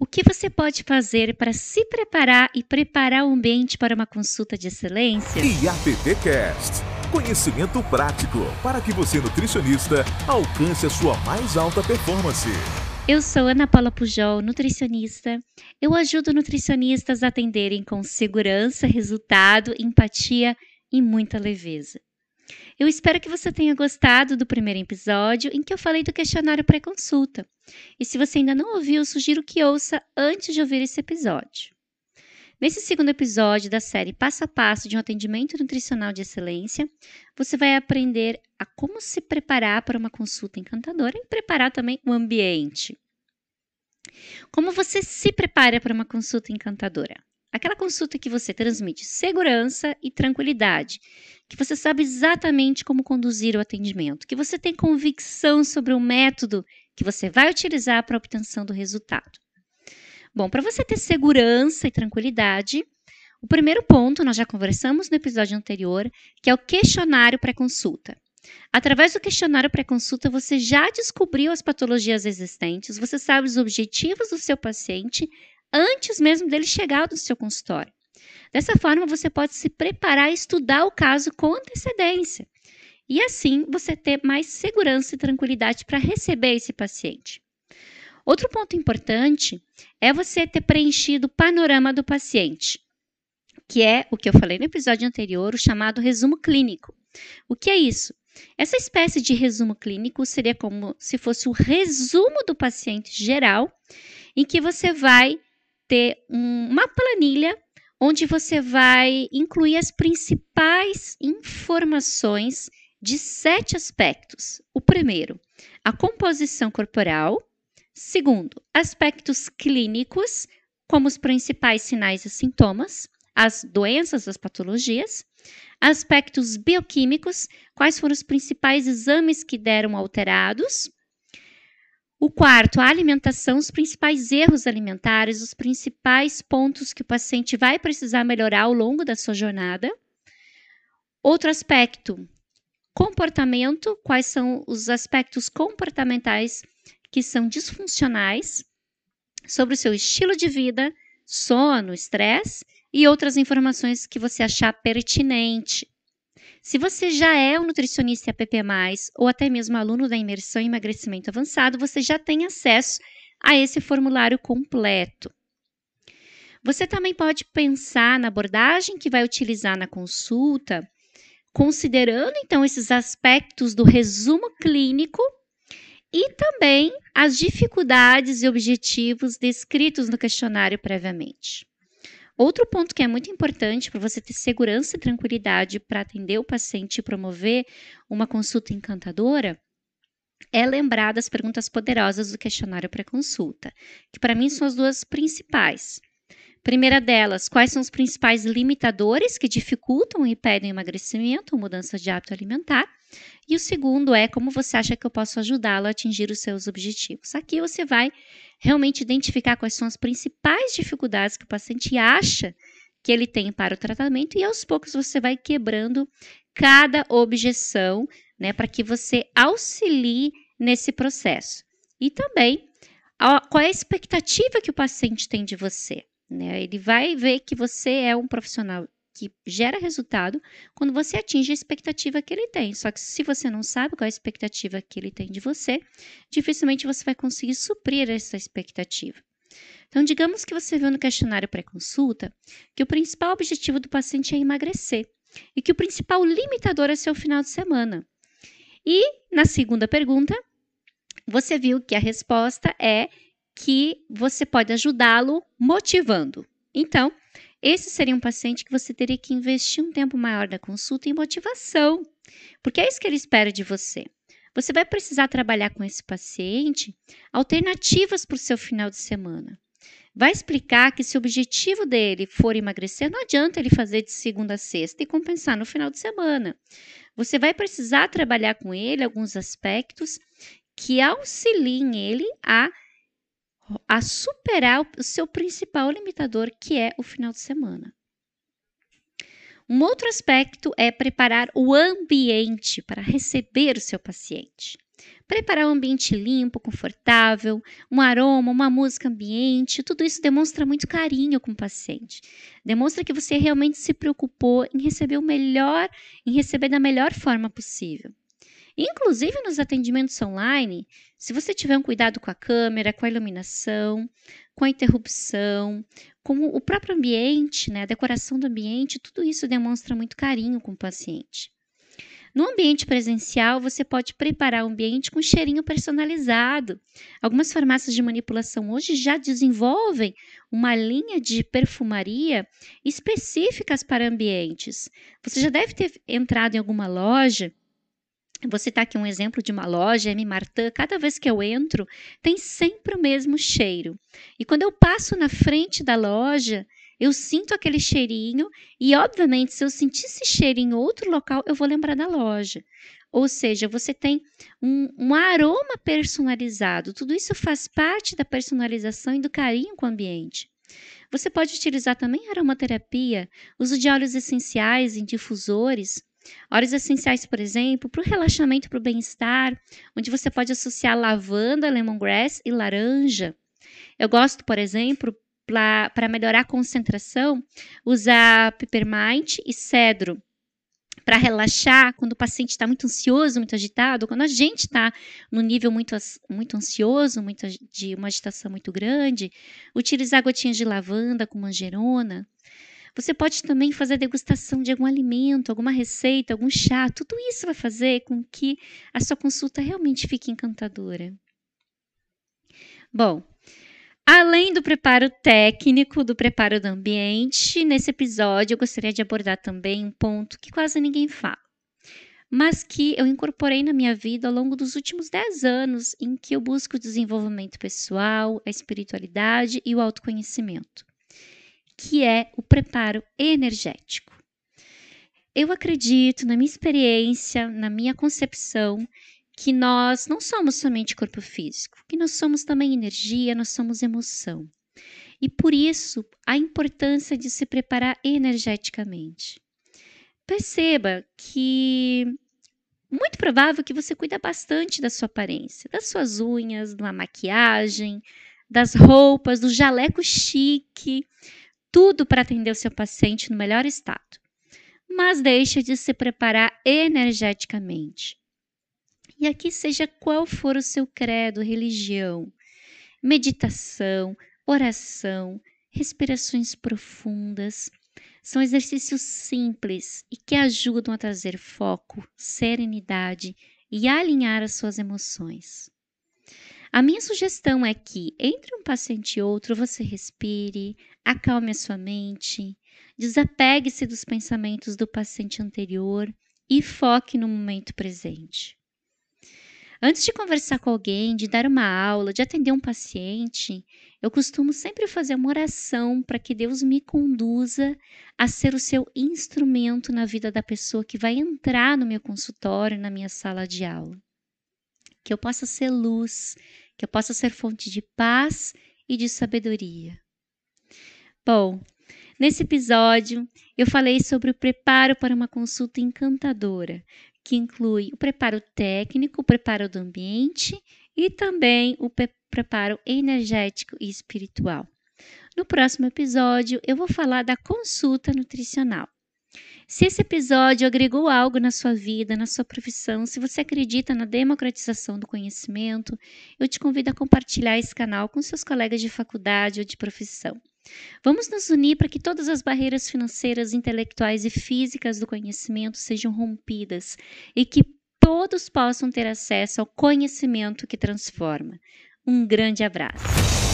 O que você pode fazer para se preparar e preparar o ambiente para uma consulta de excelência? IAPTcast. Conhecimento prático para que você, nutricionista, alcance a sua mais alta performance. Eu sou Ana Paula Pujol, nutricionista. Eu ajudo nutricionistas a atenderem com segurança, resultado, empatia e muita leveza. Eu espero que você tenha gostado do primeiro episódio em que eu falei do questionário pré-consulta. E se você ainda não ouviu, sugiro que ouça antes de ouvir esse episódio. Nesse segundo episódio da série Passo a Passo de um Atendimento Nutricional de Excelência, você vai aprender a como se preparar para uma consulta encantadora e preparar também o ambiente. Como você se prepara para uma consulta encantadora? Aquela consulta que você transmite segurança e tranquilidade, que você sabe exatamente como conduzir o atendimento, que você tem convicção sobre o método que você vai utilizar para a obtenção do resultado. Bom, para você ter segurança e tranquilidade, o primeiro ponto nós já conversamos no episódio anterior, que é o questionário pré-consulta. Através do questionário pré-consulta, você já descobriu as patologias existentes, você sabe os objetivos do seu paciente antes mesmo dele chegar no seu consultório. Dessa forma, você pode se preparar e estudar o caso com antecedência. E assim você ter mais segurança e tranquilidade para receber esse paciente. Outro ponto importante é você ter preenchido o panorama do paciente, que é o que eu falei no episódio anterior, o chamado resumo clínico. O que é isso? Essa espécie de resumo clínico seria como se fosse o resumo do paciente geral, em que você vai ter um, uma planilha onde você vai incluir as principais informações de sete aspectos. O primeiro, a composição corporal. Segundo, aspectos clínicos, como os principais sinais e sintomas, as doenças, as patologias. Aspectos bioquímicos, quais foram os principais exames que deram alterados. O quarto, a alimentação, os principais erros alimentares, os principais pontos que o paciente vai precisar melhorar ao longo da sua jornada. Outro aspecto, comportamento, quais são os aspectos comportamentais que são disfuncionais, sobre o seu estilo de vida, sono, estresse e outras informações que você achar pertinente. Se você já é um nutricionista APP+, ou até mesmo aluno da imersão em emagrecimento avançado, você já tem acesso a esse formulário completo. Você também pode pensar na abordagem que vai utilizar na consulta, considerando então esses aspectos do resumo clínico e também as dificuldades e objetivos descritos no questionário previamente. Outro ponto que é muito importante para você ter segurança e tranquilidade para atender o paciente e promover uma consulta encantadora é lembrar das perguntas poderosas do questionário pré-consulta, que para mim são as duas principais. Primeira delas, quais são os principais limitadores que dificultam e impedem o emagrecimento ou mudança de hábito alimentar? E o segundo é como você acha que eu posso ajudá-lo a atingir os seus objetivos. Aqui você vai realmente identificar quais são as principais dificuldades que o paciente acha que ele tem para o tratamento e aos poucos você vai quebrando cada objeção, né, para que você auxilie nesse processo. E também qual é a expectativa que o paciente tem de você. Né? Ele vai ver que você é um profissional que gera resultado quando você atinge a expectativa que ele tem. Só que se você não sabe qual é a expectativa que ele tem de você, dificilmente você vai conseguir suprir essa expectativa. Então, digamos que você viu no questionário pré-consulta que o principal objetivo do paciente é emagrecer e que o principal limitador é seu final de semana. E na segunda pergunta, você viu que a resposta é que você pode ajudá-lo motivando. Então, esse seria um paciente que você teria que investir um tempo maior da consulta em motivação, porque é isso que ele espera de você. Você vai precisar trabalhar com esse paciente alternativas para o seu final de semana. Vai explicar que se o objetivo dele for emagrecer, não adianta ele fazer de segunda a sexta e compensar no final de semana. Você vai precisar trabalhar com ele alguns aspectos que auxiliem ele a a superar o seu principal limitador, que é o final de semana. Um outro aspecto é preparar o ambiente para receber o seu paciente. Preparar um ambiente limpo, confortável, um aroma, uma música ambiente, tudo isso demonstra muito carinho com o paciente. Demonstra que você realmente se preocupou em receber o melhor, em receber da melhor forma possível. Inclusive nos atendimentos online, se você tiver um cuidado com a câmera, com a iluminação, com a interrupção, com o próprio ambiente, né, a decoração do ambiente, tudo isso demonstra muito carinho com o paciente. No ambiente presencial, você pode preparar o ambiente com cheirinho personalizado. Algumas farmácias de manipulação hoje já desenvolvem uma linha de perfumaria específicas para ambientes. Você já deve ter entrado em alguma loja Vou citar aqui um exemplo de uma loja, M. Martin. Cada vez que eu entro, tem sempre o mesmo cheiro. E quando eu passo na frente da loja, eu sinto aquele cheirinho e, obviamente, se eu sentir esse cheiro em outro local, eu vou lembrar da loja. Ou seja, você tem um, um, aroma personalizado. Tudo isso faz parte da personalização e do carinho com o ambiente. Você pode utilizar também aromaterapia, uso de óleos essenciais em difusores, óleos essenciais, por exemplo, para o relaxamento, para o bem-estar, onde você pode associar lavanda, lemongrass e laranja. Eu gosto, por exemplo, para melhorar a concentração, usar peppermint e cedro para relaxar quando o paciente está muito ansioso, muito agitado, quando a gente está no nível muito, muito ansioso, muito, de uma agitação muito grande, utilizar gotinhas de lavanda com manjerona. Você pode também fazer degustação de algum alimento, alguma receita, algum chá. Tudo isso vai fazer com que a sua consulta realmente fique encantadora. Bom, Além do preparo técnico, do preparo do ambiente, nesse episódio eu gostaria de abordar também um ponto que quase ninguém fala, mas que eu incorporei na minha vida ao longo dos últimos 10 anos, em que eu busco o desenvolvimento pessoal, a espiritualidade e o autoconhecimento, que é o preparo energético. Eu acredito, na minha experiência, na minha concepção, que nós não somos somente corpo físico, que nós somos também energia, nós somos emoção. E por isso, a importância de se preparar energeticamente. Perceba que muito provável que você cuida bastante da sua aparência, das suas unhas, da maquiagem, das roupas, do jaleco chique, tudo para atender o seu paciente no melhor estado. Mas deixa de se preparar energeticamente. E aqui, seja qual for o seu credo, religião, meditação, oração, respirações profundas, são exercícios simples e que ajudam a trazer foco, serenidade e alinhar as suas emoções. A minha sugestão é que, entre um paciente e outro, você respire, acalme a sua mente, desapegue-se dos pensamentos do paciente anterior e foque no momento presente. Antes de conversar com alguém, de dar uma aula, de atender um paciente, eu costumo sempre fazer uma oração para que Deus me conduza a ser o seu instrumento na vida da pessoa que vai entrar no meu consultório, na minha sala de aula. Que eu possa ser luz, que eu possa ser fonte de paz e de sabedoria. Bom, nesse episódio eu falei sobre o preparo para uma consulta encantadora, que inclui o preparo técnico, o preparo do ambiente e também o preparo energético e espiritual. No próximo episódio, eu vou falar da consulta nutricional. Se esse episódio agregou algo na sua vida, na sua profissão, se você acredita na democratização do conhecimento, eu te convido a compartilhar esse canal com seus colegas de faculdade ou de profissão. Vamos nos unir para que todas as barreiras financeiras, intelectuais e físicas do conhecimento sejam rompidas e que todos possam ter acesso ao conhecimento que transforma. Um grande abraço.